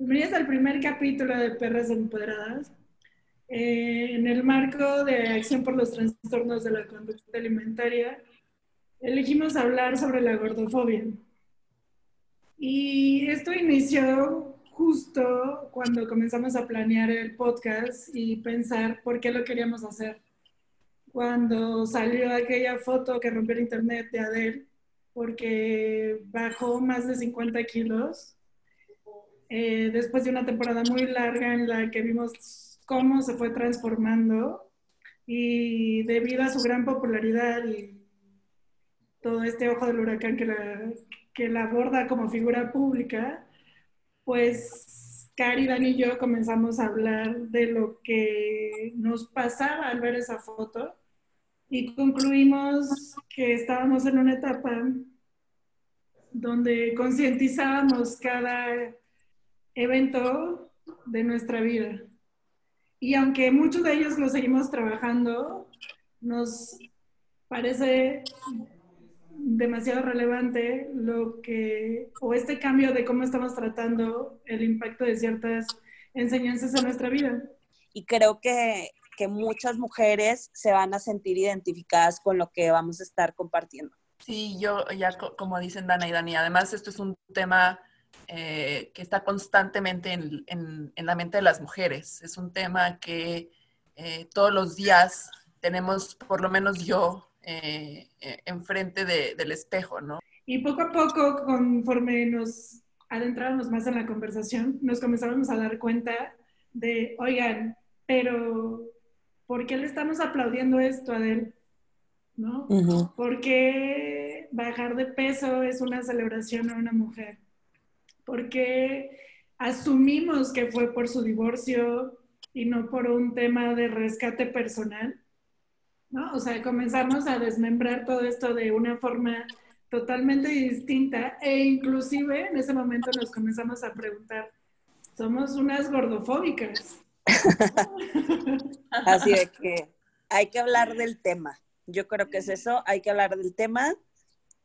Bienvenidos al primer capítulo de Perras Empoderadas. Eh, en el marco de Acción por los Trastornos de la Conducta Alimentaria, elegimos hablar sobre la gordofobia. Y esto inició justo cuando comenzamos a planear el podcast y pensar por qué lo queríamos hacer. Cuando salió aquella foto que rompió el internet de Adele, porque bajó más de 50 kilos eh, después de una temporada muy larga en la que vimos cómo se fue transformando y debido a su gran popularidad y todo este ojo del huracán que la, que la aborda como figura pública, pues Cari, Dani y yo comenzamos a hablar de lo que nos pasaba al ver esa foto y concluimos que estábamos en una etapa donde concientizábamos cada evento de nuestra vida. Y aunque muchos de ellos lo seguimos trabajando, nos parece demasiado relevante lo que, o este cambio de cómo estamos tratando el impacto de ciertas enseñanzas en nuestra vida. Y creo que, que muchas mujeres se van a sentir identificadas con lo que vamos a estar compartiendo. Sí, yo ya como dicen Dana y Dani, además esto es un tema eh, que está constantemente en, la mente de las mujeres. Es un tema que eh, todos los días tenemos, por lo menos yo, eh, enfrente del espejo, ¿no? Y poco a poco, conforme nos adentrábamos más en la conversación, nos comenzamos a dar cuenta de, oigan, pero ¿por qué le estamos aplaudiendo esto a él? ¿No? ¿Por qué bajar de peso es una celebración a una mujer? Porque asumimos que fue por su divorcio y no por un tema de rescate personal, ¿no? O sea, comenzamos a desmembrar todo esto de una forma totalmente distinta e inclusive en ese momento nos comenzamos a preguntar, somos unas gordofóbicas. Así de que hay que hablar del tema. Yo creo que es eso, hay que hablar del tema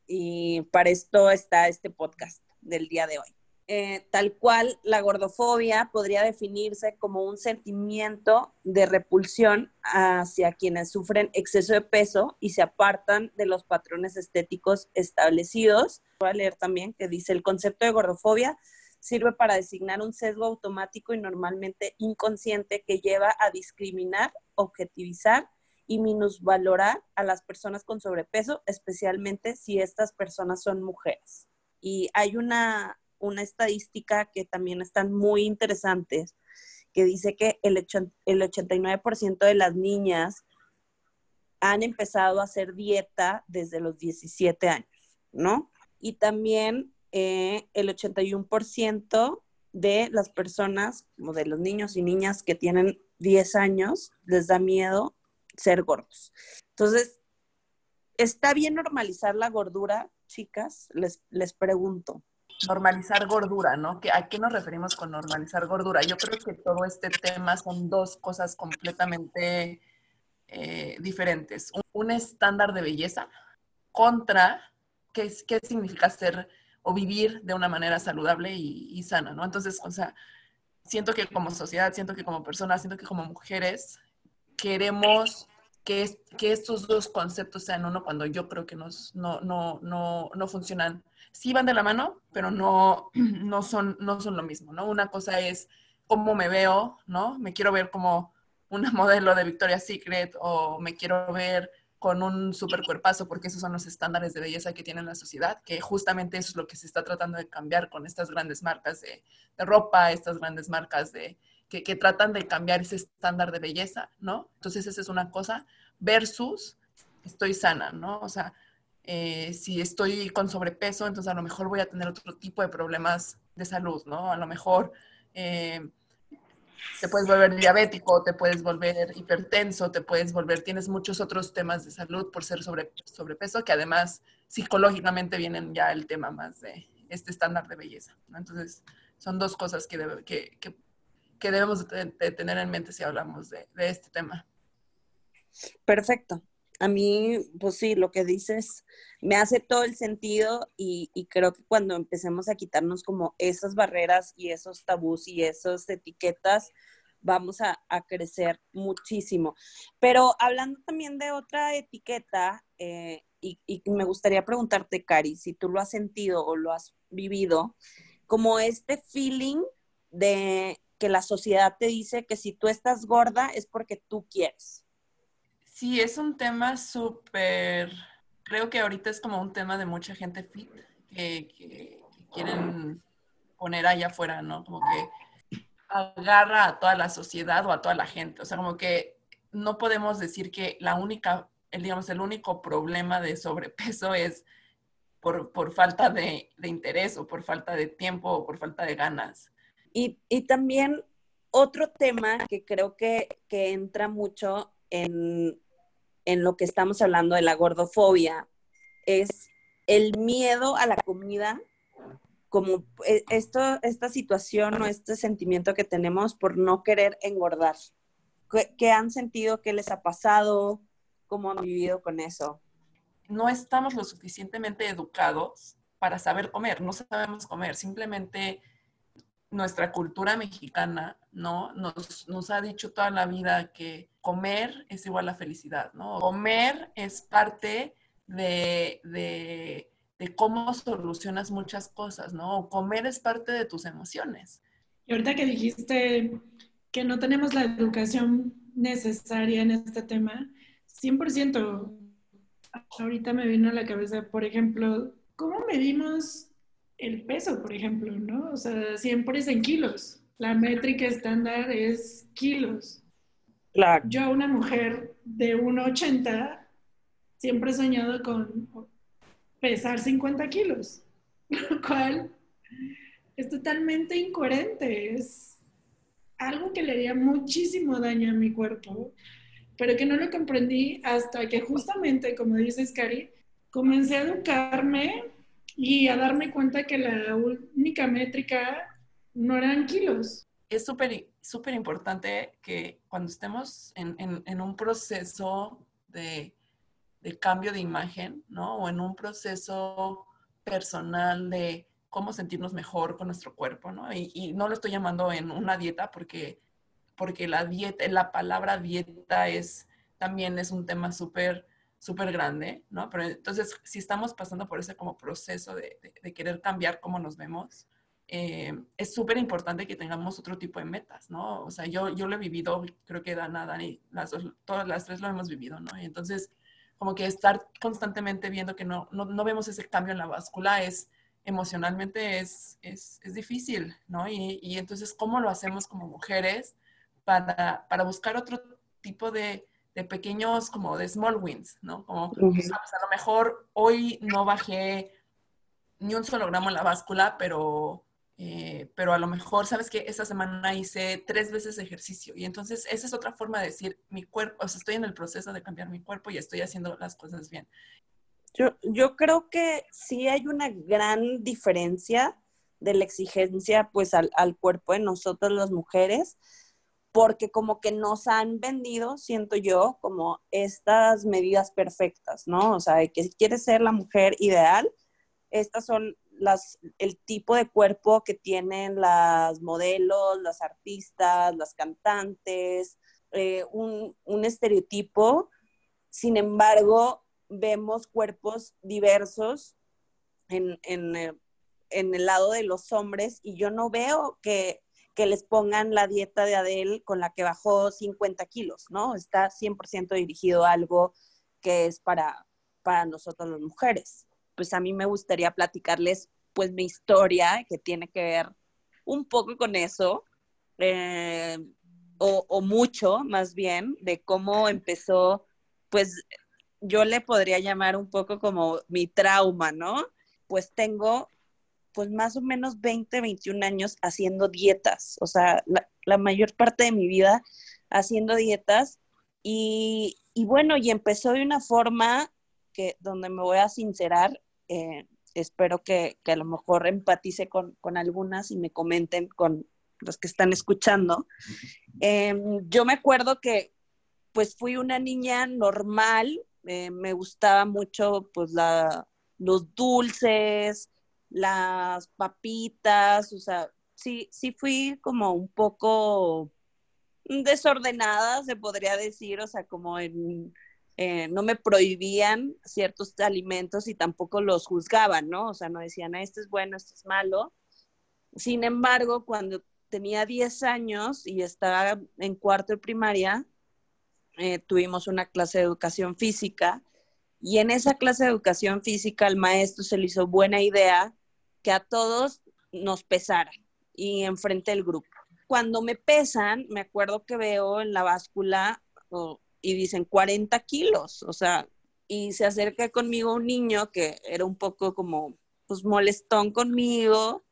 y para esto está este podcast del día de hoy. Eh, tal cual la gordofobia podría definirse como un sentimiento de repulsión hacia quienes sufren exceso de peso y se apartan de los patrones estéticos establecidos. Voy a leer también que dice el concepto de gordofobia sirve para designar un sesgo automático y normalmente inconsciente que lleva a discriminar, objetivizar y minusvalorar a las personas con sobrepeso, especialmente si estas personas son mujeres. Y hay una una estadística que también están muy interesantes, que dice que el, el 89% de las niñas han empezado a hacer dieta desde los 17 años, ¿no? Y también eh, el 81% de las personas, como de los niños y niñas que tienen 10 años, les da miedo ser gordos. Entonces, ¿está bien normalizar la gordura, chicas? Les, les pregunto normalizar gordura, ¿no? ¿A qué nos referimos con normalizar gordura? Yo creo que todo este tema son dos cosas completamente eh, diferentes. Un, estándar de belleza contra qué, qué significa ser o vivir de una manera saludable y, sana, ¿no? Entonces, o sea, siento que como sociedad, siento que como personas, siento que como mujeres queremos que, que estos dos conceptos sean uno cuando yo creo que nos, no, no, no, no funcionan sí van de la mano, pero no, no, son, no son lo mismo, ¿no? Una cosa es cómo me veo, ¿no? Me quiero ver como una modelo de Victoria's Secret o me quiero ver con un super cuerpazo, porque esos son los estándares de belleza que tiene la sociedad, que justamente eso es lo que se está tratando de cambiar con estas grandes marcas de, ropa, estas grandes marcas de, que, que, tratan de cambiar ese estándar de belleza, ¿no? Entonces esa es una cosa, versus estoy sana, ¿no? O sea, eh, si estoy con sobrepeso, entonces a lo mejor voy a tener otro tipo de problemas de salud, ¿no? A lo mejor eh, te puedes volver diabético, te puedes volver hipertenso, te puedes volver, tienes muchos otros temas de salud por ser sobre, sobrepeso, que además psicológicamente vienen ya el tema más de este estándar de belleza, ¿no? Entonces, son dos cosas que, que, que, debemos de tener en mente si hablamos de este tema. Perfecto. A mí, pues sí, lo que dices me hace todo el sentido y, creo que cuando empecemos a quitarnos como esas barreras y esos tabús y esas etiquetas, vamos a, a crecer muchísimo. Pero hablando también de otra etiqueta, eh, y, y, me gustaría preguntarte, Cari, si tú lo has sentido o lo has vivido, como este feeling de que la sociedad te dice que si tú estás gorda es porque tú quieres. Sí, es un tema súper, creo que ahorita es como un tema de mucha gente fit que, quieren poner allá afuera, ¿no? Como que agarra a toda la sociedad o a toda la gente. O sea, como que no podemos decir que la única, el, digamos, el único problema de sobrepeso es por, por falta de, de, interés o por falta de tiempo o por falta de ganas. Y, y también otro tema que creo que, que entra mucho en, en lo que estamos hablando de la gordofobia es el miedo a la comida, como e, esto, esta situación o este sentimiento que tenemos por no querer engordar. ¿Qué, han sentido? ¿Qué les ha pasado? ¿Cómo han vivido con eso? No estamos lo suficientemente educados para saber comer, no sabemos comer, simplemente nuestra cultura mexicana, ¿no? Nos, nos, ha dicho toda la vida que comer es igual a felicidad, ¿no? Comer es parte de, de, cómo solucionas muchas cosas, ¿no? Comer es parte de tus emociones. Y ahorita que dijiste que no tenemos la educación necesaria en este tema, 100%, ahorita me vino a la cabeza, por ejemplo, ¿cómo medimos el peso, por ejemplo, ¿no? O sea, siempre es en kilos. La métrica estándar es kilos. Claro. Yo, una mujer de 1,80, siempre he soñado con pesar 50 kilos, lo cual es totalmente incoherente. Es algo que le haría muchísimo daño a mi cuerpo, pero que no lo comprendí hasta que justamente, como dices, Cari, comencé a educarme y a darme cuenta que la única métrica no eran kilos. Es súper súper importante que cuando estemos en, un proceso de, cambio de imagen, ¿no? O en un proceso personal de cómo sentirnos mejor con nuestro cuerpo, ¿no? Y, no lo estoy llamando en una dieta porque, porque la dieta, la palabra dieta es, también es un tema súper súper grande, ¿no? Pero entonces, si estamos pasando por ese como proceso de querer cambiar cómo nos vemos, eh, es súper importante que tengamos otro tipo de metas, ¿no? O sea, yo, yo lo he vivido, creo que Dana, Dani, las dos, todas las tres lo hemos vivido, ¿no? Y entonces, como que estar constantemente viendo que no, no, no vemos ese cambio en la báscula es emocionalmente es, es, es difícil, ¿no? Y, y, entonces, ¿cómo lo hacemos como mujeres para, para buscar otro tipo de, de pequeños, como de small wins, ¿no? Como, uh -huh. a lo mejor hoy no bajé ni un solo gramo en la báscula, pero, eh, pero a lo mejor, sabes que esta semana hice tres veces ejercicio y entonces esa es otra forma de decir, mi cuerpo, o sea, estoy en el proceso de cambiar mi cuerpo y estoy haciendo las cosas bien. Yo, yo creo que sí hay una gran diferencia de la exigencia pues al, al cuerpo de nosotros las mujeres, porque como que nos han vendido, siento yo, como estas medidas perfectas, ¿no? O sea, que si quieres ser la mujer ideal, estas son las, el tipo de cuerpo que tienen las modelos, las artistas, las cantantes, eh, un, estereotipo. Sin embargo, vemos cuerpos diversos eh, en el lado de los hombres y yo no veo que que les pongan la dieta de Adele con la que bajó 50 kilos, ¿no? Está 100% dirigido a algo que es para, para nosotros las mujeres. Pues a mí me gustaría platicarles pues mi historia que tiene que ver un poco con eso, eh, o, o mucho más bien, de cómo empezó, pues yo le podría llamar un poco como mi trauma, ¿no? Pues tengo pues más o menos 20, 21 años haciendo dietas, o sea, la, mayor parte de mi vida haciendo dietas y, y, bueno, y empezó de una forma que donde me voy a sincerar, eh, espero que, que, a lo mejor empatice con, con, algunas y me comenten con los que están escuchando. Eh, yo me acuerdo que pues fui una niña normal, eh, me gustaba mucho pues la, los dulces, las papitas, o sea, sí, sí fui como un poco desordenada, se podría decir, o sea, como en, eh, no me prohibían ciertos alimentos y tampoco los juzgaban, ¿no? O sea, no decían, ah, este es bueno, este es malo. Sin embargo, cuando tenía 10 años y estaba en cuarto de primaria, eh, tuvimos una clase de educación física y en esa clase de educación física al maestro se le hizo buena idea que a todos nos pesaran y enfrente del grupo. Cuando me pesan, me acuerdo que veo en la báscula y dicen 40 kilos, o sea, y se acerca conmigo un niño que era un poco como, pues molestón conmigo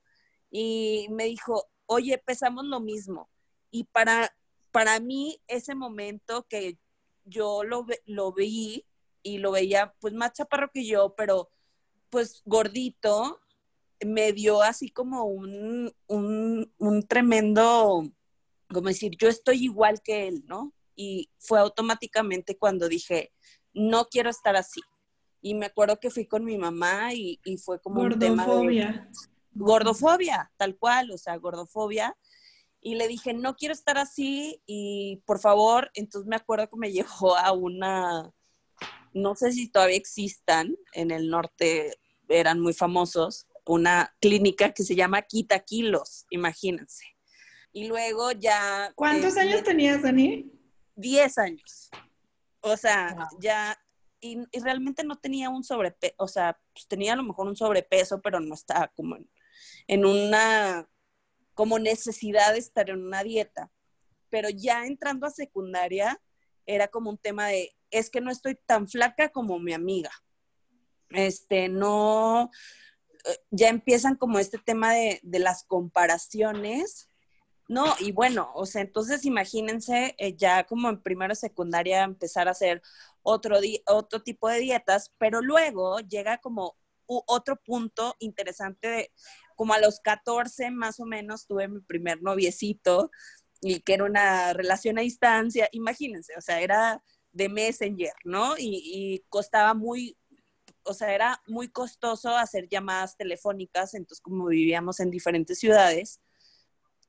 y me dijo, oye, pesamos lo mismo. Y para, para mí ese momento que yo lo, lo vi y lo veía pues más chaparro que yo, pero pues gordito, me dio así como un, un, un tremendo, como decir, yo estoy igual que él, ¿no? Y fue automáticamente cuando dije, no quiero estar así. Y me acuerdo que fui con mi mamá y, fue como un tema de gordofobia, tal cual, o sea, gordofobia. Y le dije, no quiero estar así y por favor, entonces me acuerdo que me llevó a una, no sé si todavía existan, en el norte eran muy famosos, una clínica que se llama Quita Kilos, imagínense. Y luego ya... ¿Cuántos eh, años tenías, Dani? 10 años. O sea, ya, y, realmente no tenía un sobrepeso, o sea, pues tenía a lo mejor un sobrepeso, pero no estaba como en, una, como necesidad de estar en una dieta. Pero ya entrando a secundaria, era como un tema de, es que no estoy tan flaca como mi amiga. Este, no, eh, ya empiezan como este tema de, de las comparaciones no, y bueno, o sea, entonces imagínense eh, ya como en primera secundaria empezar a hacer otro, otro tipo de dietas, pero luego llega como otro punto interesante de, como a los 14 más o menos tuve mi primer noviecito y que era una relación a distancia, imagínense, o sea, era de Messenger, ¿no? Y, y costaba muy, o sea, era muy costoso hacer llamadas telefónicas, entonces como vivíamos en diferentes ciudades,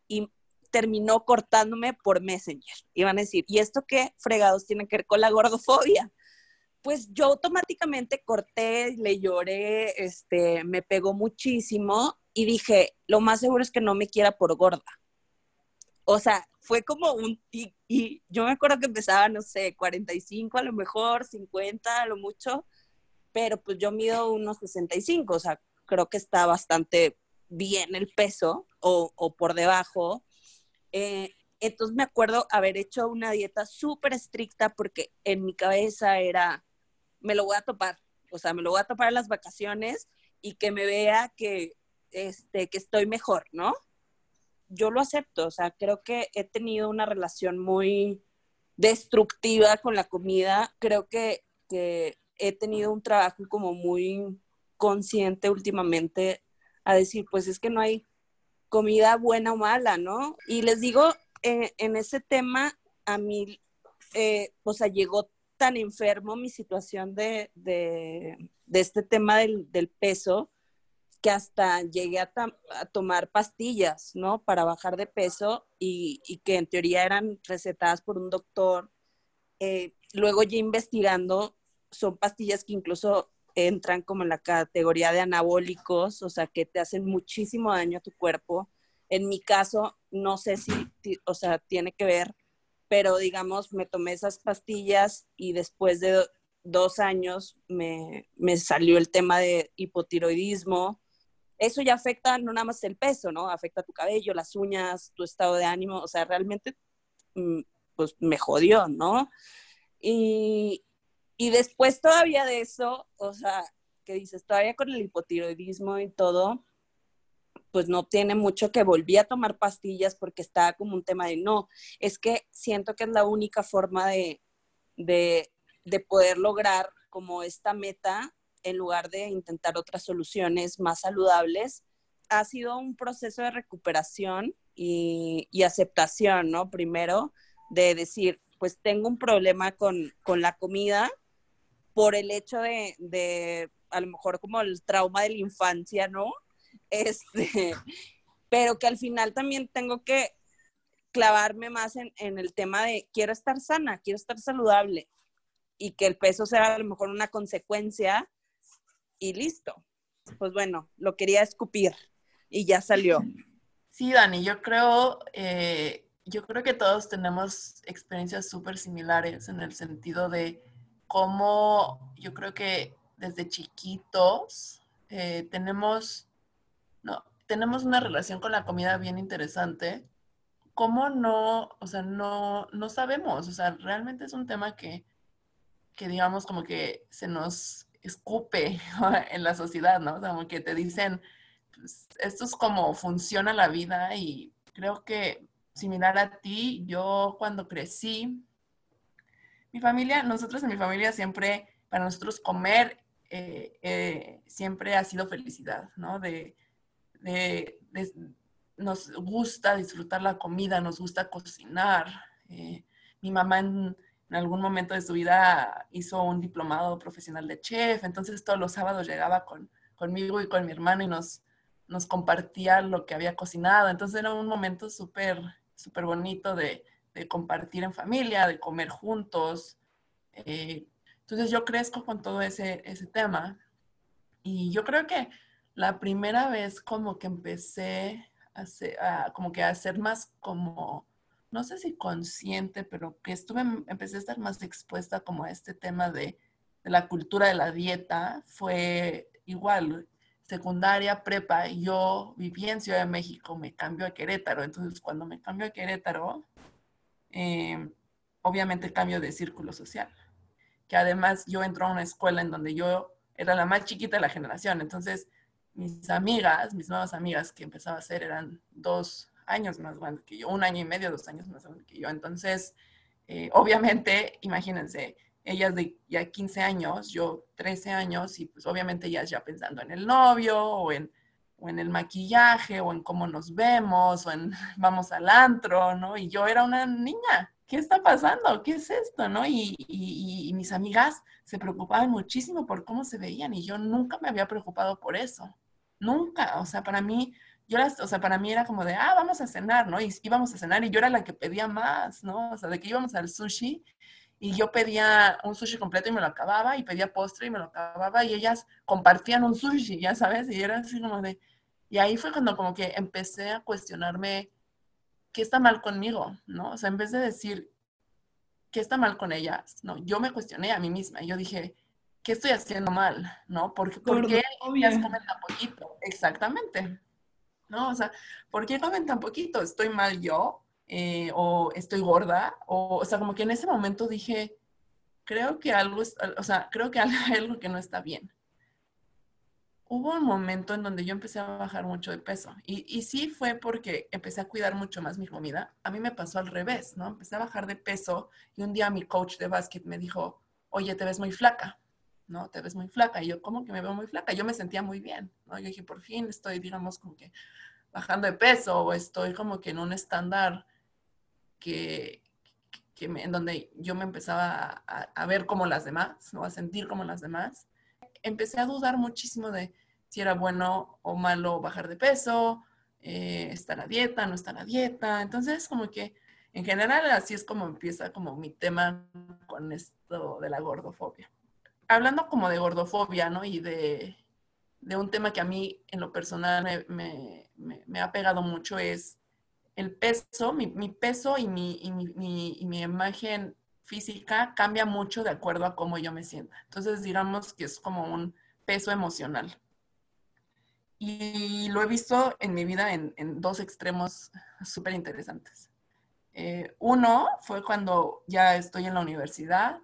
y terminó cortándome por Messenger. Iban a decir, ¿y esto qué fregados tiene que ver con la gordofobia? Pues yo automáticamente corté, le lloré, este, me pegó muchísimo y dije, lo más seguro es que no me quiera por gorda. O sea, fue como un, y, y yo me acuerdo que empezaba, no sé, 45 a lo mejor, 50 a lo mucho, pero pues yo mido unos 65, o sea, creo que está bastante bien el peso o, o por debajo eh, entonces me acuerdo haber hecho una dieta súper estricta porque en mi cabeza era, me lo voy a topar, o sea, me lo voy a topar las vacaciones y que me vea que, este, que estoy mejor, ¿no? Yo lo acepto, o sea, creo que he tenido una relación muy destructiva con la comida, creo que, que he tenido un trabajo como muy consciente últimamente a decir, pues es que no hay comida buena o mala, ¿no? Y les digo, eh, en ese tema, a mí, eh, o sea, llegó tan enfermo mi situación de, este tema del, peso que hasta llegué a, tomar pastillas, ¿no? Para bajar de peso y, que en teoría eran recetadas por un doctor. Eh, luego ya investigando, son pastillas que incluso entran como en la categoría de anabólicos, o sea, que te hacen muchísimo daño a tu cuerpo. En mi caso, no sé si, o sea, tiene que ver, pero digamos, me tomé esas pastillas y después de dos años me, me salió el tema de hipotiroidismo. Eso ya afecta no nada más el peso, ¿no? Afecta tu cabello, las uñas, tu estado de ánimo, o sea, realmente, mm, pues me jodió, ¿no? Y, y después todavía de eso, o sea, que dices, todavía con el hipotiroidismo y todo, pues no tiene mucho que volví a tomar pastillas porque estaba como un tema de no, es que siento que es la única forma de, de, de poder lograr como esta meta en lugar de intentar otras soluciones más saludables. Ha sido un proceso de recuperación y, y aceptación, ¿no? Primero, de decir, pues tengo un problema con, con la comida, por el hecho de, de, a lo mejor como el trauma de la infancia, ¿no? Este, pero que al final también tengo que clavarme más en, en, el tema de quiero estar sana, quiero estar saludable y que el peso sea a lo mejor una consecuencia y listo. Pues bueno, lo quería escupir y ya salió. Sí, Dani, yo creo, eh, yo creo que todos tenemos experiencias súper similares en el sentido de cómo yo creo que desde chiquitos eh, tenemos, no, tenemos una relación con la comida bien interesante. ¿Cómo no, o sea, no, no sabemos? O sea, realmente es un tema que, que digamos como que se nos escupe en la sociedad, ¿no? O sea, como que te dicen, pues, esto es como funciona la vida y creo que similar a ti, yo cuando crecí, mi familia, nosotros en mi familia siempre, para nosotros comer eh, eh, siempre ha sido felicidad, ¿no? De, nos gusta disfrutar la comida, nos gusta cocinar. Eh, mi mamá en, en, algún momento de su vida hizo un diplomado profesional de chef, entonces todos los sábados llegaba con, conmigo y con mi hermano y nos, nos compartía lo que había cocinado. Entonces era un momento súper, súper bonito de, de, compartir en familia, de comer juntos. Eh, entonces yo crezco con todo ese, ese tema. Y yo creo que la primera vez como que empecé a, a, como que a ser más como, no sé si consciente, pero que estuve, empecé a estar más expuesta como a este tema de, de la cultura de la dieta, fue igual, secundaria, prepa, yo viví en Ciudad de México, me cambio a Querétaro. Entonces, cuando me cambio a Querétaro, eh, obviamente cambio de círculo social. Que además yo entro a una escuela en donde yo era la más chiquita de la generación. Entonces, mis amigas, mis nuevas amigas que empezaba a hacer eran dos años más grandes que yo, un año y medio, dos años más grandes que yo. Entonces, eh, obviamente, imagínense, ellas de ya 15 años, yo 13 años, y pues obviamente ellas ya pensando en el novio o en, o en el maquillaje o en cómo nos vemos o en vamos al antro, ¿no? Y yo era una niña, ¿qué está pasando? ¿Qué es esto? ¿No? Y, mis amigas se preocupaban muchísimo por cómo se veían y yo nunca me había preocupado por eso, nunca, o sea, para mí... Yo las, o sea, para mí era como de, ah, vamos a cenar, ¿no? Y íbamos a cenar y yo era la que pedía más, ¿no? O sea, de que íbamos al sushi y yo pedía un sushi completo y me lo acababa, y pedía postre y me lo acababa, y ellas compartían un sushi, ya sabes, y era así como de... Y ahí fue cuando como que empecé a cuestionarme qué está mal conmigo, ¿no? O sea, en vez de decir qué está mal con ellas, no, yo me cuestioné a mí misma y yo dije, ¿qué estoy haciendo mal? ¿No? ¿Por, ¿por qué ellas comen tan poquito? Exactamente. ¿No? O sea, ¿por qué comen tan poquito? ¿Estoy mal yo? Eh, o estoy gorda, o, o sea, como que en ese momento dije, creo que algo, es, o sea, creo que hay algo que no está bien. Hubo un momento en donde yo empecé a bajar mucho de peso y, y sí fue porque empecé a cuidar mucho más mi comida. A mí me pasó al revés, ¿no? Empecé a bajar de peso y un día mi coach de básquet me dijo, oye, te ves muy flaca, ¿no? Te ves muy flaca. Y yo, ¿cómo que me veo muy flaca? Yo me sentía muy bien, ¿no? Yo dije, por fin estoy, digamos, como que bajando de peso o estoy como que en un estándar que, que me, en donde yo me empezaba a, a, ver como las demás, ¿no? a sentir como las demás, empecé a dudar muchísimo de si era bueno o malo bajar de peso, eh, estar a dieta, no estar a dieta. Entonces, como que en general así es como empieza como mi tema con esto de la gordofobia. Hablando como de gordofobia, ¿no? Y de, de un tema que a mí en lo personal me, me, ha pegado mucho es el peso, mi, peso y mi, mi, imagen física cambia mucho de acuerdo a cómo yo me sienta. Entonces, digamos que es como un peso emocional. Y lo he visto en mi vida en, en dos extremos súper interesantes. Eh, uno fue cuando ya estoy en la universidad,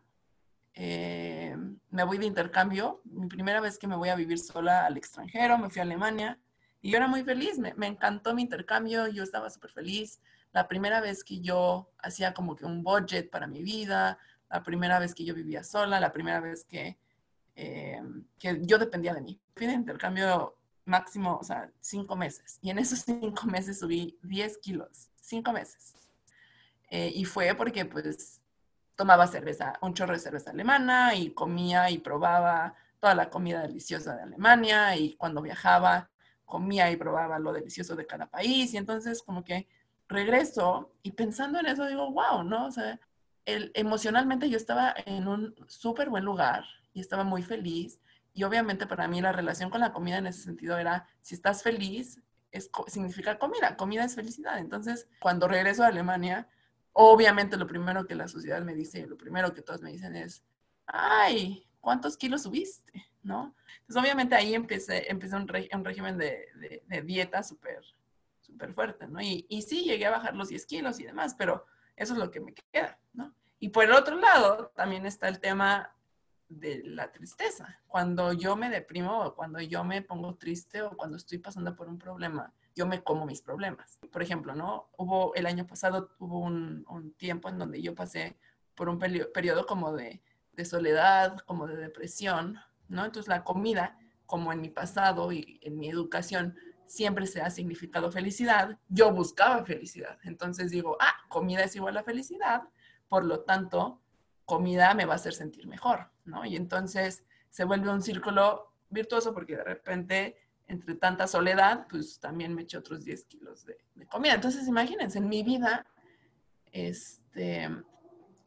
eh, me voy de intercambio, mi primera vez que me voy a vivir sola al extranjero, me fui a Alemania y yo era muy feliz, me, me encantó mi intercambio, yo estaba súper feliz. La primera vez que yo hacía como que un budget para mi vida, la primera vez que yo vivía sola, la primera vez que, eh, que yo dependía de mí. Fui de intercambio máximo, o sea, cinco meses. Y en esos cinco meses subí 10 kilos, cinco meses. Eh, y fue porque pues tomaba cerveza, un chorro de cerveza alemana y comía y probaba toda la comida deliciosa de Alemania y cuando viajaba comía y probaba lo delicioso de cada país y entonces como que regreso y pensando en eso digo, wow, ¿no? O sea, emocionalmente yo estaba en un súper buen lugar y estaba muy feliz y obviamente para mí la relación con la comida en ese sentido era, si estás feliz, es, significa comida, comida es felicidad. Entonces, cuando regreso a Alemania, obviamente lo primero que la sociedad me dice, lo primero que todos me dicen es, ay, ¿cuántos kilos subiste? ¿No? Entonces, obviamente ahí empecé, empecé un, régimen de, dieta súper súper fuerte, ¿no? Y, y sí, llegué a bajar los 10 kilos y demás, pero eso es lo que me queda, ¿no? Y por el otro lado, también está el tema de la tristeza. Cuando yo me deprimo o cuando yo me pongo triste o cuando estoy pasando por un problema, yo me como mis problemas. Por ejemplo, ¿no? Hubo el año pasado, hubo un, tiempo en donde yo pasé por un periodo como de, de, soledad, como de depresión, ¿no? Entonces la comida, como en mi pasado y en mi educación, siempre se ha significado felicidad, yo buscaba felicidad. Entonces digo, ah, comida es igual a felicidad, por lo tanto, comida me va a hacer sentir mejor, ¿no? Y entonces se vuelve un círculo virtuoso porque de repente, entre tanta soledad, pues también me eché otros 10 kilos de, comida. Entonces, imagínense, en mi vida, este,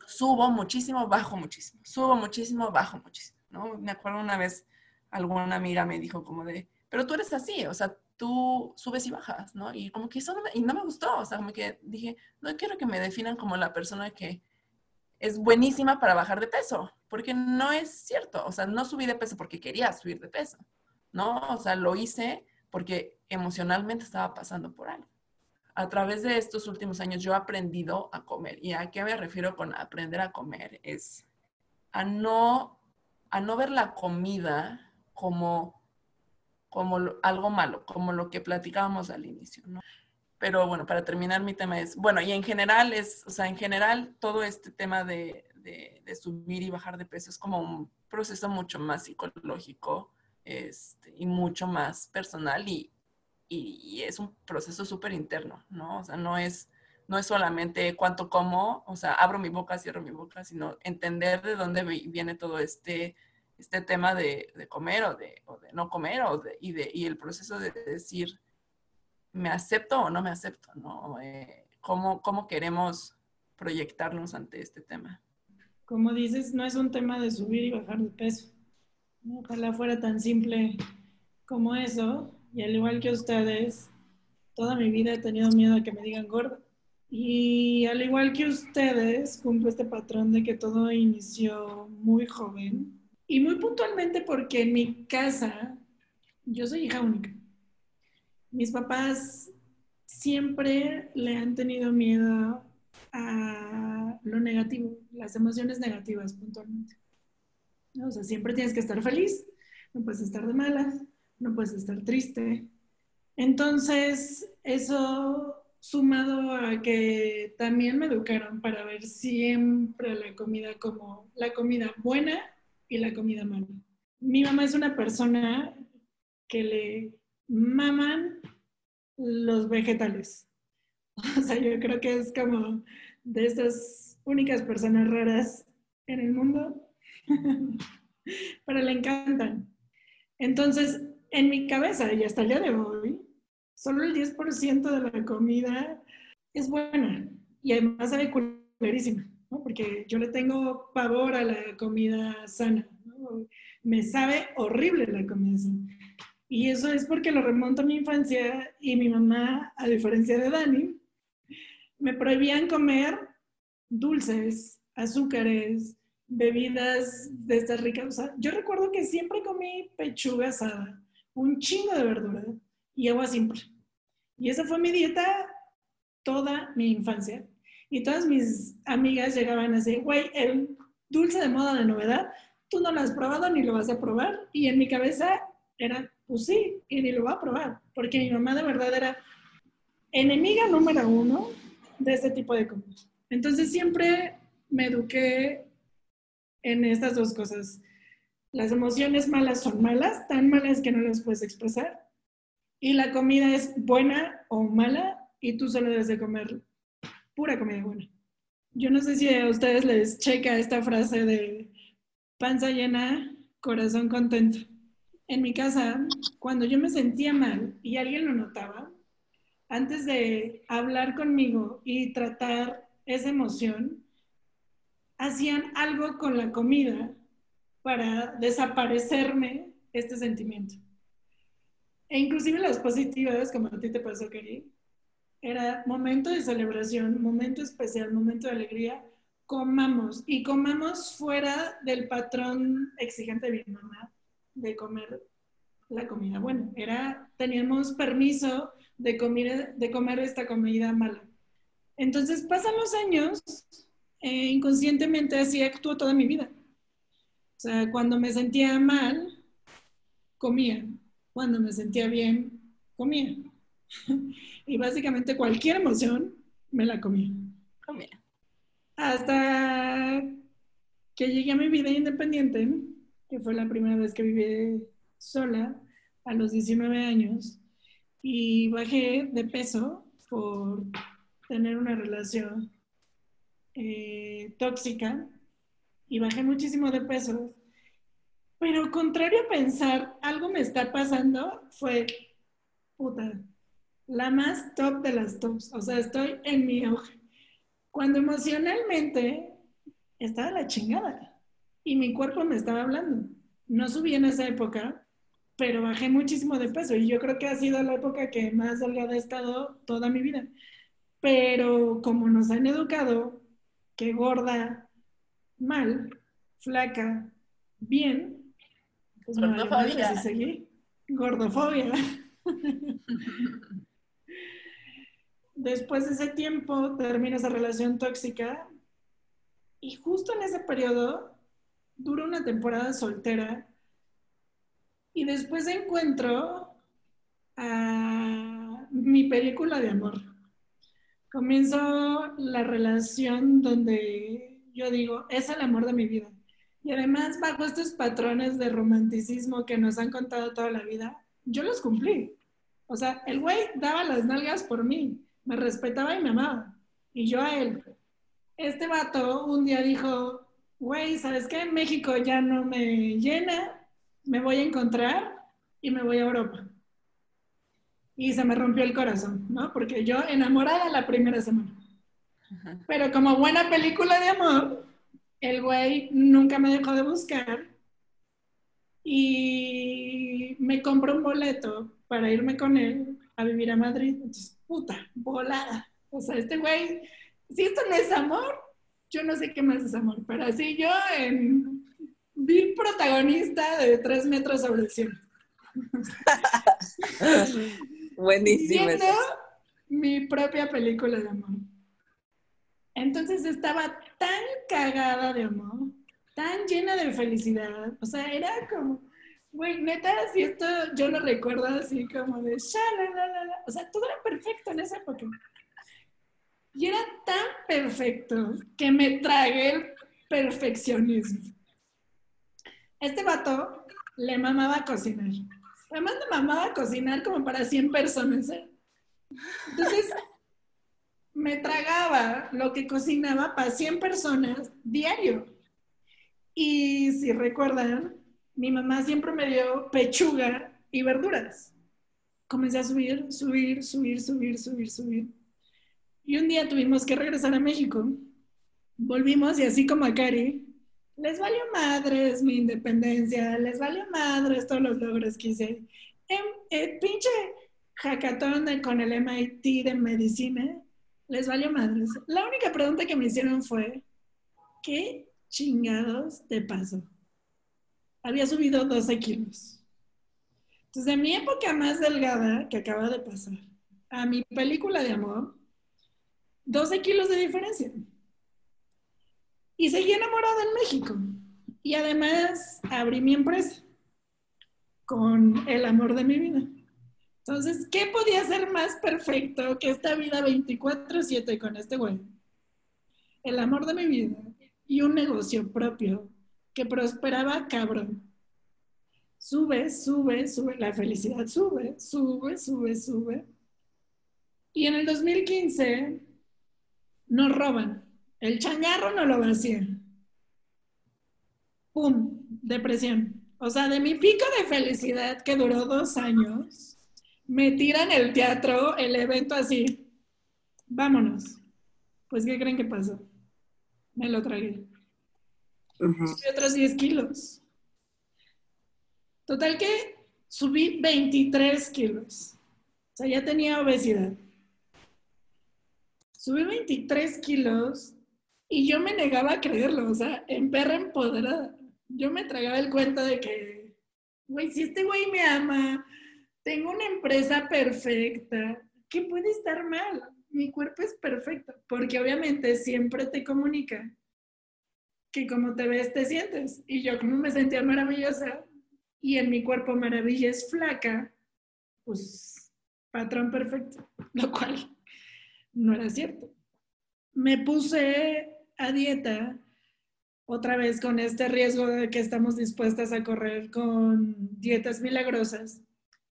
subo muchísimo, bajo muchísimo, subo muchísimo, bajo muchísimo, ¿no? Me acuerdo una vez, alguna amiga me dijo como de, pero tú eres así, o sea, tú subes y bajas, ¿no? Y como que eso no me, y no me gustó, o sea, como que dije, no quiero que me definan como la persona que es buenísima para bajar de peso, porque no es cierto, o sea, no subí de peso porque quería subir de peso, ¿no? O sea, lo hice porque emocionalmente estaba pasando por algo. A través de estos últimos años yo he aprendido a comer. ¿Y a qué me refiero con aprender a comer? Es a no, a no ver la comida como, como algo malo, como lo que platicábamos al inicio, ¿no? Pero bueno, para terminar mi tema es, bueno, y en general es, o sea, en general todo este tema de, de, subir y bajar de peso es como un proceso mucho más psicológico este, y mucho más personal y, y, es un proceso súper interno, ¿no? O sea, no es, no es solamente cuánto como, o sea, abro mi boca, cierro mi boca, sino entender de dónde viene todo este, este tema de, de comer o de, o de, no comer o de, y, de, y el proceso de decir, ¿me acepto o no me acepto? ¿no? Eh, ¿cómo, ¿Cómo queremos proyectarnos ante este tema? Como dices, no es un tema de subir y bajar de peso. Ojalá fuera tan simple como eso. Y al igual que ustedes, toda mi vida he tenido miedo a que me digan gorda. Y al igual que ustedes, cumplo este patrón de que todo inició muy joven. Y muy puntualmente porque en mi casa, yo soy hija única mis papás siempre le han tenido miedo a lo negativo, las emociones negativas puntualmente. O sea, siempre tienes que estar feliz, no puedes estar de malas, no puedes estar triste. Entonces, eso sumado a que también me educaron para ver siempre la comida como la comida buena y la comida mala. Mi mamá es una persona que le maman los vegetales. O sea, yo creo que es como de estas únicas personas raras en el mundo, pero le encantan. Entonces, en mi cabeza y hasta el día de hoy, solo el 10% de la comida es buena y además sabe culerísima, ¿no? porque yo le tengo pavor a la comida sana. Me sabe horrible la comida sana. Y eso es porque lo remonto a mi infancia y mi mamá, a diferencia de Dani, me prohibían comer dulces, azúcares, bebidas de estas ricas. yo recuerdo que siempre comí pechuga asada, un chingo de verdura y agua simple. Y esa fue mi dieta toda mi infancia. Y todas mis amigas llegaban así, güey, el dulce de moda de novedad, tú no lo has probado ni lo vas a probar. Y en mi cabeza era pues sí, y ni lo va a probar, porque mi mamá de verdad era enemiga número uno de este tipo de cosas. Entonces siempre me eduqué en estas dos cosas. Las emociones malas son malas, tan malas que no las puedes expresar. Y la comida es buena o mala y tú solo debes de comer pura comida buena. Yo no sé si a ustedes les checa esta frase de panza llena, corazón contento. En mi casa, cuando yo me sentía mal y alguien lo notaba, antes de hablar conmigo y tratar esa emoción, hacían algo con la comida para desaparecerme este sentimiento. E inclusive las positivas, como a ti te pasó, Kari, era momento de celebración, momento especial, momento de alegría, comamos y comamos fuera del patrón exigente de mi mamá de comer la comida. Bueno, era, teníamos permiso de comer, de comer esta comida mala. Entonces pasan los años, eh, inconscientemente así actuó toda mi vida. O sea, cuando me sentía mal, comía. Cuando me sentía bien, comía. y básicamente cualquier emoción me la comía. Comía. Hasta que llegué a mi vida independiente, que fue la primera vez que viví sola a los 19 años, y bajé de peso por tener una relación eh, tóxica y bajé muchísimo de peso. Pero contrario a pensar, algo me está pasando, fue, puta, la más top de las tops. O sea, estoy en mi auge. Cuando emocionalmente estaba la chingada y mi cuerpo me estaba hablando. No subí en esa época, pero bajé muchísimo de peso y yo creo que ha sido la época que más delgada he estado toda mi vida. Pero como nos han educado que gorda, mal, flaca, bien, pues Gordofobia. seguí. Gordofobia. Después de ese tiempo termina esa relación tóxica y justo en ese periodo dura una temporada soltera y después encuentro a mi película de amor. Comienzo la relación donde yo digo, es el amor de mi vida. Y además, bajo estos patrones de romanticismo que nos han contado toda la vida, yo los cumplí. O sea, el güey daba las nalgas por mí me respetaba y me amaba. Y yo a él. Este vato un día dijo, güey, ¿sabes qué? México ya no me llena, me voy a encontrar y me voy a Europa. Y se me rompió el corazón, ¿no? Porque yo enamorada la primera semana. Pero como buena película de amor, el güey nunca me dejó de buscar y me compró un boleto para irme con él a vivir a Madrid. Entonces, puta, volada. O sea, este güey, si esto no es amor, yo no sé qué más es amor, pero así yo en vi protagonista de tres metros sobre el cielo. Buenísimo. Viendo mi propia película de amor. Entonces estaba tan cagada de amor, tan llena de felicidad. O sea, era como, Güey, neta, si esto yo lo recuerdo así como de la O sea, todo era perfecto en esa época. Y era tan perfecto que me tragué el perfeccionismo. Este vato le mamaba cocinar. Además le mamaba cocinar como para 100 personas. ¿eh? Entonces, me tragaba lo que cocinaba para 100 personas diario. Y si recuerdan, mi mamá siempre me dio pechuga y verduras. Comencé a subir, subir, subir, subir, subir, subir. Y un día tuvimos que regresar a México. Volvimos y así como a Cari, les valió madres mi independencia, les valió madres todos los logros que hice. En, em, eh, pinche hackathon con el MIT de medicina, les valió madres. La única pregunta que me hicieron fue, ¿qué chingados te pasó? había subido 12 kilos. Entonces, de mi época más delgada que acaba de pasar a mi película de amor, 12 kilos de diferencia. Y seguí enamorada en México. Y además abrí mi empresa con el amor de mi vida. Entonces, ¿qué podía ser más perfecto que esta vida 24/7 con este güey? El amor de mi vida y un negocio propio que prosperaba cabrón. Sube, sube, sube, la felicidad sube, sube, sube, sube. Y en el 2015 nos roban El chañarro no lo vacía. ¡Pum! Depresión. O sea, de mi pico de felicidad que duró dos años, me tiran el teatro, el evento así. Vámonos. Pues, ¿qué creen que pasó? Me lo tragué. Subí otros 10 kilos. Total que subí 23 kilos. O sea, ya tenía obesidad. Subí 23 kilos y yo me negaba a creerlo, o sea, en perra empoderada. Yo me tragaba el cuento de que, güey, si este güey me ama, tengo una empresa perfecta, ¿qué puede estar mal? Mi cuerpo es perfecto, porque obviamente siempre te comunica que como te ves, te sientes. Y yo como me sentía maravillosa y en mi cuerpo maravilla es flaca, pues patrón perfecto, lo cual no era cierto. Me puse a dieta otra vez con este riesgo de que estamos dispuestas a correr con dietas milagrosas,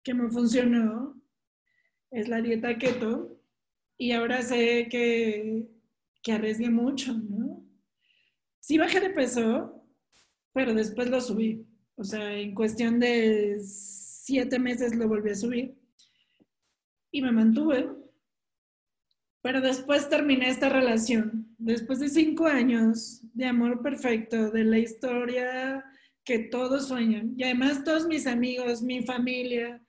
que me funcionó, es la dieta keto, y ahora sé que, que arriesgué mucho, ¿no? Sí bajé de peso, pero después lo subí. O sea, en cuestión de siete meses lo volví a subir y me mantuve. Pero después terminé esta relación, después de cinco años de amor perfecto, de la historia que todos sueñan. Y además todos mis amigos, mi familia,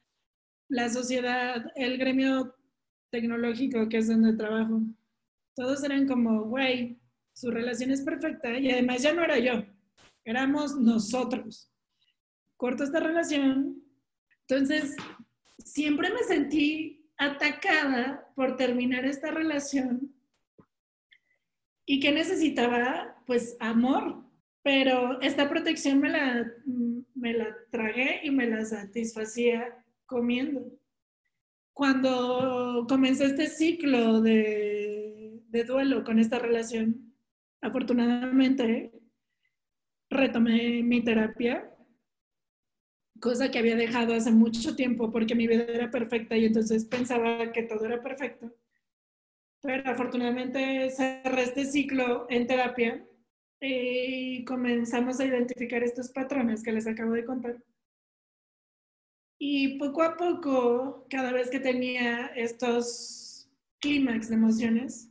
la sociedad, el gremio tecnológico que es donde trabajo, todos eran como, güey, su relación es perfecta y además ya no era yo, éramos nosotros. Corto esta relación, entonces siempre me sentí atacada por terminar esta relación y que necesitaba, pues, amor. Pero esta protección me la, me la tragué y me la satisfacía comiendo. Cuando comencé este ciclo de, de duelo con esta relación, afortunadamente retomé mi terapia cosa que había dejado hace mucho tiempo porque mi vida era perfecta y entonces pensaba que todo era perfecto. Pero afortunadamente cerré este ciclo en terapia y comenzamos a identificar estos patrones que les acabo de contar. Y poco a poco, cada vez que tenía estos clímax de emociones,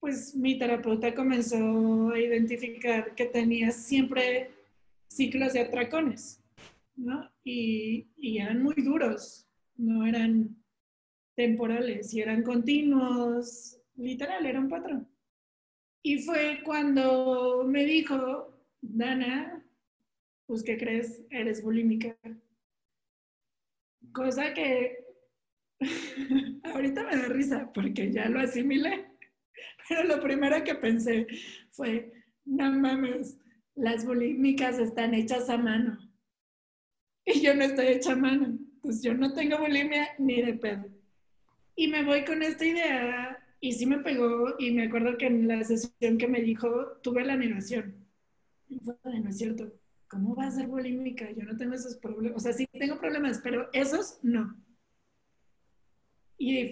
pues mi terapeuta comenzó a identificar que tenía siempre ciclos de atracones. ¿No? Y, eran muy duros, no eran temporales, y eran continuos, literal, era un patrón. Y fue cuando me dijo, Dana, pues ¿qué crees? Eres bulímica. Cosa que ahorita me da risa porque ya lo asimilé. Pero lo primero que pensé fue, no mames, las bulímicas están hechas a mano y yo no estoy hecha mano. Pues yo no tengo bulimia ni de pedo. Y me voy con esta idea y sí me pegó y me acuerdo que en la sesión que me dijo tuve la negación. Y fue, no es cierto, ¿cómo va a ser bulímica? Yo no tengo esos problemas. O sea, sí tengo problemas, pero esos no. Y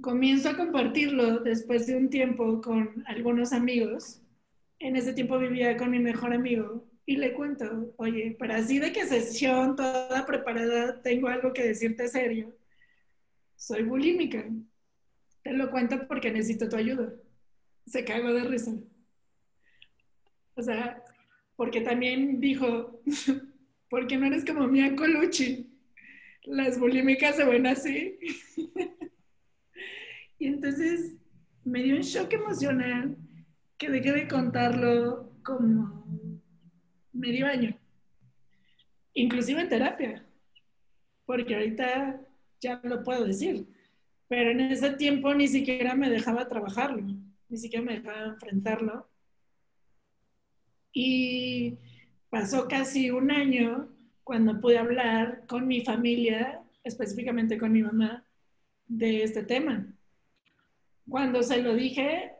comienzo a compartirlo después de un tiempo con algunos amigos. En ese tiempo vivía con mi mejor amigo y le cuento, oye, para así de que sesión toda preparada, tengo algo que decirte serio. Soy bulímica. Te lo cuento porque necesito tu ayuda. Se cagó de risa. O sea, porque también dijo, porque no eres como Mia Colucci. Las bulímicas se ven así. y entonces me dio un shock emocional que dejé de contarlo como medio año, inclusive en terapia, porque ahorita ya lo puedo decir, pero en ese tiempo ni siquiera me dejaba trabajarlo, ni siquiera me dejaba enfrentarlo. Y pasó casi un año cuando pude hablar con mi familia, específicamente con mi mamá, de este tema. Cuando se lo dije,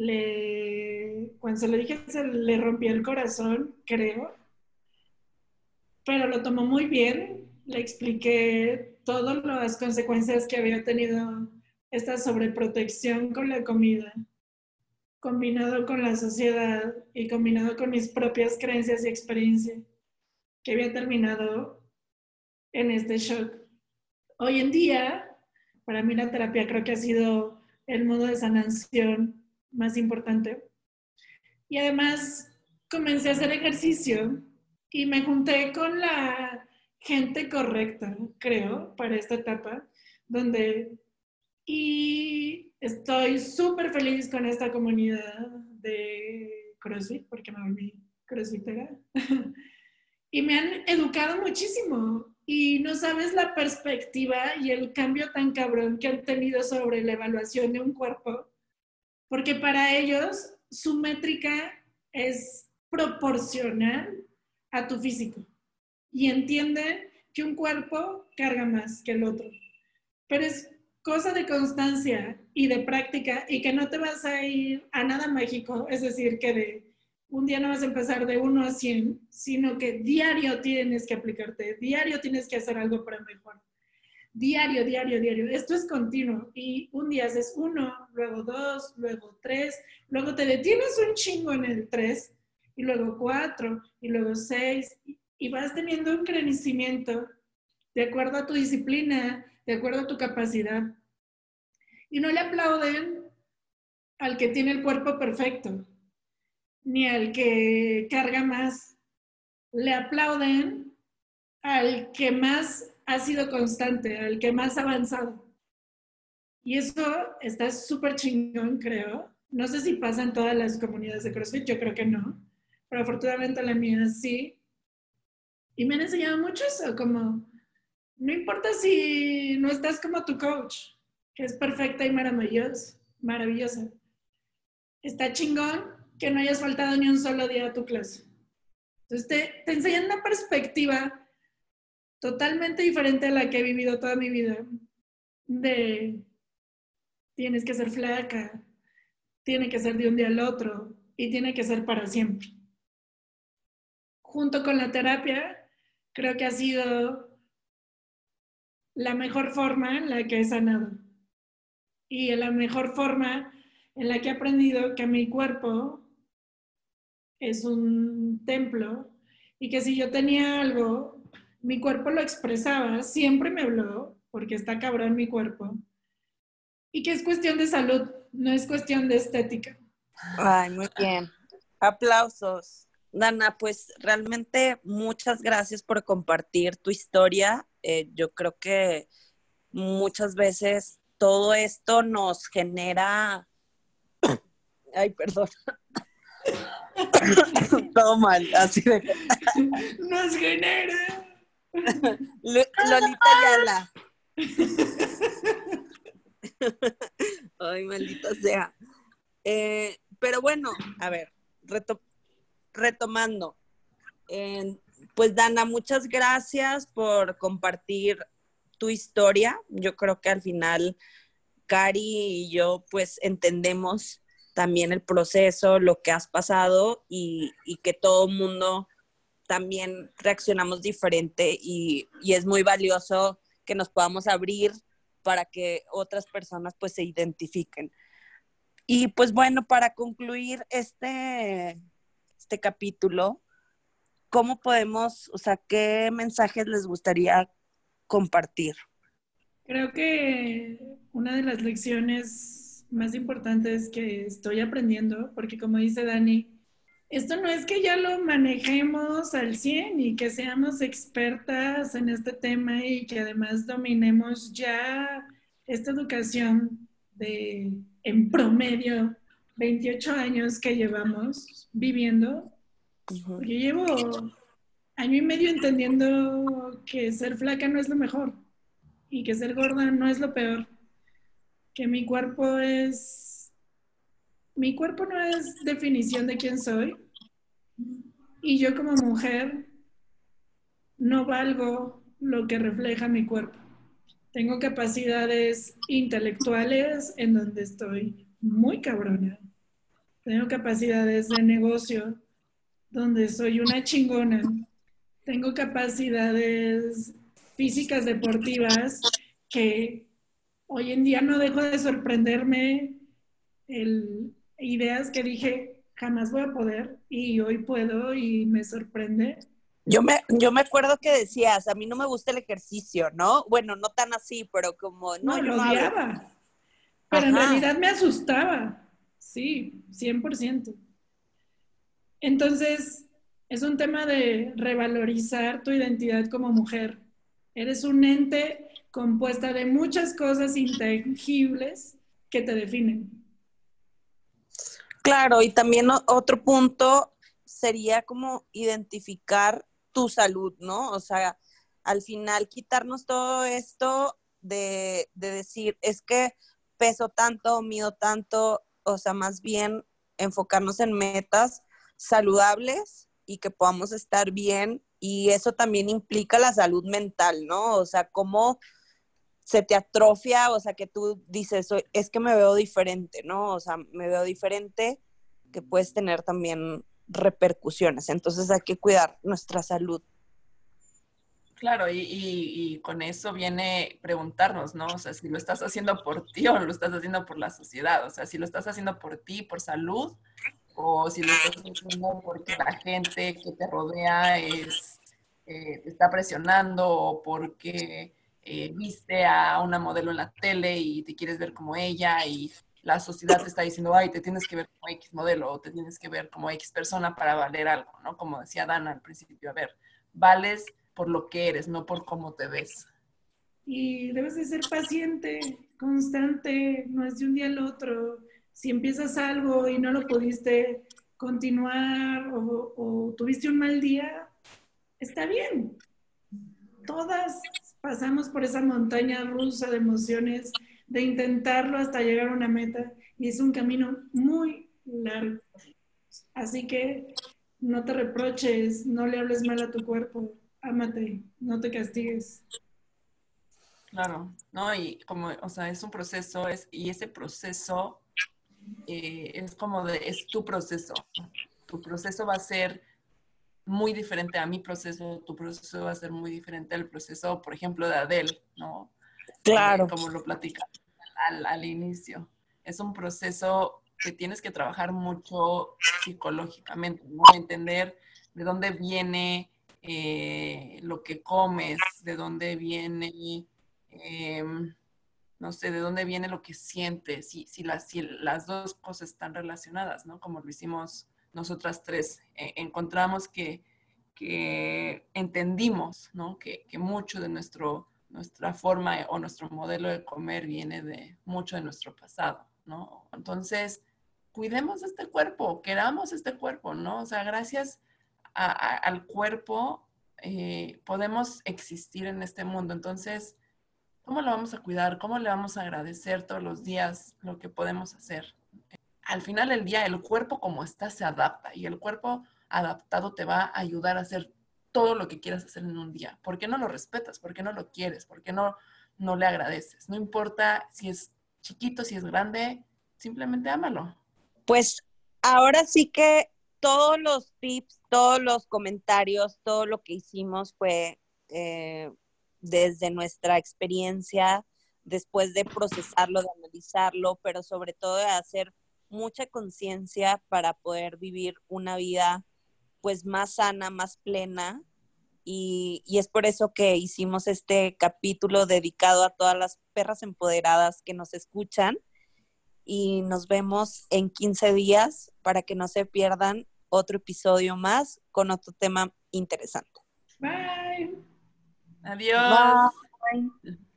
le, cuando se lo dije, se le rompió el corazón, creo, pero lo tomó muy bien, le expliqué todas las consecuencias que había tenido esta sobreprotección con la comida, combinado con la sociedad y combinado con mis propias creencias y experiencia, que había terminado en este shock. Hoy en día, para mí la terapia creo que ha sido el modo de sanación más importante. Y además comencé a hacer ejercicio y me junté con la gente correcta, creo, para esta etapa, donde... Y estoy súper feliz con esta comunidad de CrossFit, porque me volví CrossFitera. y me han educado muchísimo. Y no sabes la perspectiva y el cambio tan cabrón que han tenido sobre la evaluación de un cuerpo, porque para ellos su métrica es proporcional a tu físico y entienden que un cuerpo carga más que el otro. Pero es cosa de constancia y de práctica y que no te vas a ir a nada mágico, es decir, que de un día no vas a empezar de 1 a 100, sino que diario tienes que aplicarte, diario tienes que hacer algo para mejorar. Diario, diario, diario. Esto es continuo y un día haces uno, luego dos, luego tres, luego te detienes un chingo en el tres y luego cuatro y luego seis y vas teniendo un crecimiento de acuerdo a tu disciplina, de acuerdo a tu capacidad. Y no le aplauden al que tiene el cuerpo perfecto, ni al que carga más. Le aplauden al que más ha sido constante, al que más ha avanzado. Y eso está súper chingón, creo. No sé si pasa en todas las comunidades de CrossFit, yo creo que no, pero afortunadamente la mía sí. Y me han enseñado mucho eso, como, no importa si no estás como tu coach, que es perfecta y maravillosa, maravillosa. Está chingón que no hayas faltado ni un solo día a tu clase. Entonces te, te enseñan una perspectiva totalmente diferente a la que he vivido toda mi vida. De tienes que ser flaca, tiene que ser de un día al otro y tiene que ser para siempre. Junto con la terapia, creo que ha sido la mejor forma en la que he sanado y la mejor forma en la que he aprendido que mi cuerpo es un templo y que si yo tenía algo, mi cuerpo lo expresaba, siempre me habló, porque está cabrón mi cuerpo, y que es cuestión de salud, no es cuestión de estética. Ay, muy bien. Aplausos. Dana, pues realmente muchas gracias por compartir tu historia. Eh, yo creo que muchas veces todo esto nos genera... Ay, perdón. todo mal, así de... Nos genera. Lolita Yala. Ay, maldita sea. Eh, pero bueno, a ver, reto retomando, pues Dana, muchas gracias por compartir tu historia. Yo creo que al final Cari y yo pues entendemos también el proceso, lo que has pasado y, que todo el mundo también reaccionamos diferente y, y, es muy valioso que nos podamos abrir para que otras personas pues se identifiquen. Y pues bueno, para concluir este, este capítulo, ¿cómo podemos, o sea, qué mensajes les gustaría compartir? Creo que una de las lecciones más importantes que estoy aprendiendo, porque como dice Dani, esto no es que ya lo manejemos al 100 y que seamos expertas en este tema y que además dominemos ya esta educación de en promedio 28 años que llevamos viviendo, yo llevo año y medio entendiendo que ser flaca no es lo mejor y que ser gorda no es lo peor, que mi cuerpo es, mi cuerpo no es definición de quién soy y yo como mujer no valgo lo que refleja mi cuerpo. Tengo capacidades intelectuales en donde estoy muy cabrona tengo capacidades de negocio donde soy una chingona. Tengo capacidades físicas deportivas que hoy en día no dejo de sorprenderme el, ideas que dije jamás voy a poder y hoy puedo y me sorprende. Yo me, yo me acuerdo que decías, a mí no me gusta el ejercicio, ¿no? Bueno, no tan así, pero como... No, no lo odiaba. Pero en realidad me asustaba. Sí, 100%. Entonces, es un tema de revalorizar tu identidad como mujer. Eres un ente compuesta de muchas cosas intangibles que te definen. Claro, y también otro punto sería como identificar tu salud, ¿no? O sea, al final quitarnos todo esto de, de decir, es que peso tanto, mido tanto, o sea, más bien enfocarnos en metas saludables y que podamos estar bien y eso también implica la salud mental, ¿no? O sea, cómo se te atrofia, o sea, que tú dices, es que me veo diferente, ¿no? O sea, me veo diferente, que puedes tener también repercusiones. Entonces hay que cuidar nuestra salud. Claro, y, con eso viene preguntarnos, ¿no? O sea, si lo estás haciendo por ti o lo estás haciendo por la sociedad. O sea, si lo estás haciendo por ti, por salud, o si lo estás haciendo porque la gente que te rodea es, eh, te está presionando o porque eh, viste a una modelo en la tele y te quieres ver como ella y la sociedad te está diciendo, ay, te tienes que ver como X modelo o te tienes que ver como X persona para valer algo, ¿no? Como decía Dana al principio, a ver, vales por lo que eres, no por cómo te ves. Y debes de ser paciente, constante, no es de un día al otro. Si empiezas algo y no lo pudiste continuar o, o tuviste un mal día, está bien. Todas pasamos por esa montaña rusa de emociones, de intentarlo hasta llegar a una meta y es un camino muy largo. Así que no te reproches, no le hables mal a tu cuerpo, ámate, no te castigues. Claro, no, y como, o sea, es un proceso, es, y ese proceso eh, es como de, es tu proceso. Tu proceso va a ser muy diferente a mi proceso, tu proceso va a ser muy diferente al proceso, por ejemplo, de Adele, ¿no? Claro. como lo platicamos al, al, inicio. Es un proceso que tienes que trabajar mucho psicológicamente, ¿no? Entender de dónde viene eh, lo que comes, de dónde viene, eh, no sé, de dónde viene lo que sientes, si, si, las, si las dos cosas están relacionadas, ¿no? Como lo hicimos nosotras tres eh, encontramos que, entendimos que, mucho de nuestro, nuestra forma o nuestro modelo de comer viene de mucho de nuestro pasado. ¿no? Entonces, cuidemos este cuerpo, queramos este cuerpo, ¿no? O sea, gracias al cuerpo eh, podemos existir en este mundo. Entonces, ¿cómo lo vamos a cuidar? ¿Cómo le vamos a agradecer todos los días lo que podemos hacer? Al final del día el cuerpo como está se adapta y el cuerpo adaptado te va a ayudar a hacer todo lo que quieras hacer en un día. ¿Por qué no lo respetas? ¿Por qué no lo quieres? ¿Por qué no, no le agradeces? No importa si es chiquito, si es grande, simplemente ámalo. Pues ahora sí que todos los tips, todos los comentarios, todo lo que hicimos fue eh, desde nuestra experiencia, después de procesarlo, de analizarlo, pero sobre todo de hacer mucha conciencia para poder vivir una vida pues más sana, más plena. Y, y, es por eso que hicimos este capítulo dedicado a todas las perras empoderadas que nos escuchan. Y nos vemos en 15 días para que no se pierdan otro episodio más con otro tema interesante. Bye. Adiós. Bye.